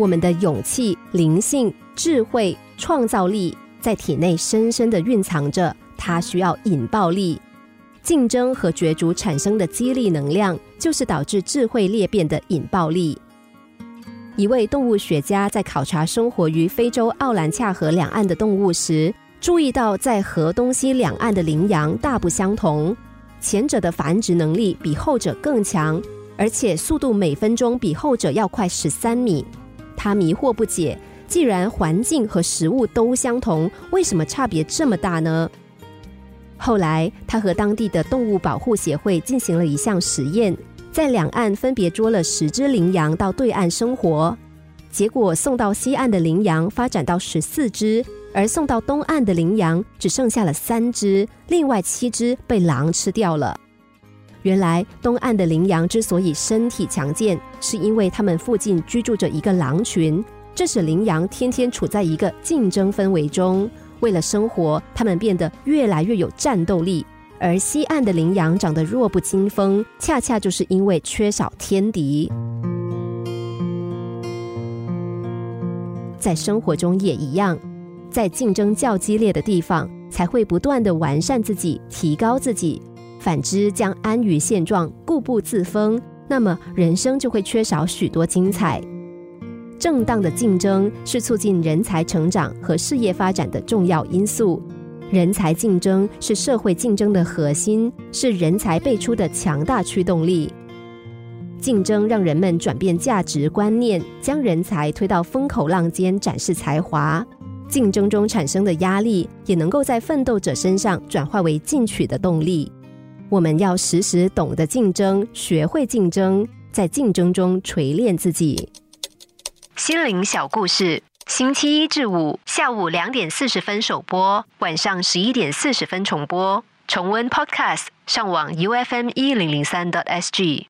我们的勇气、灵性、智慧、创造力在体内深深的蕴藏着，它需要引爆力。竞争和角逐产生的激励能量，就是导致智慧裂变的引爆力。一位动物学家在考察生活于非洲奥兰恰河两岸的动物时，注意到在河东西两岸的羚羊大不相同，前者的繁殖能力比后者更强，而且速度每分钟比后者要快十三米。他迷惑不解，既然环境和食物都相同，为什么差别这么大呢？后来，他和当地的动物保护协会进行了一项实验，在两岸分别捉了十只羚羊到对岸生活，结果送到西岸的羚羊发展到十四只，而送到东岸的羚羊只剩下了三只，另外七只被狼吃掉了。原来，东岸的羚羊之所以身体强健，是因为它们附近居住着一个狼群，这使羚羊天天处在一个竞争氛围中。为了生活，它们变得越来越有战斗力。而西岸的羚羊长得弱不禁风，恰恰就是因为缺少天敌。在生活中也一样，在竞争较激烈的地方，才会不断的完善自己，提高自己。反之，将安于现状，固步自封，那么人生就会缺少许多精彩。正当的竞争是促进人才成长和事业发展的重要因素。人才竞争是社会竞争的核心，是人才辈出的强大驱动力。竞争让人们转变价值观念，将人才推到风口浪尖展示才华。竞争中产生的压力，也能够在奋斗者身上转化为进取的动力。我们要时时懂得竞争，学会竞争，在竞争中锤炼自己。心灵小故事，星期一至五下午两点四十分首播，晚上十一点四十分重播。重温 Podcast，上网 U F M 一零零三 t S G。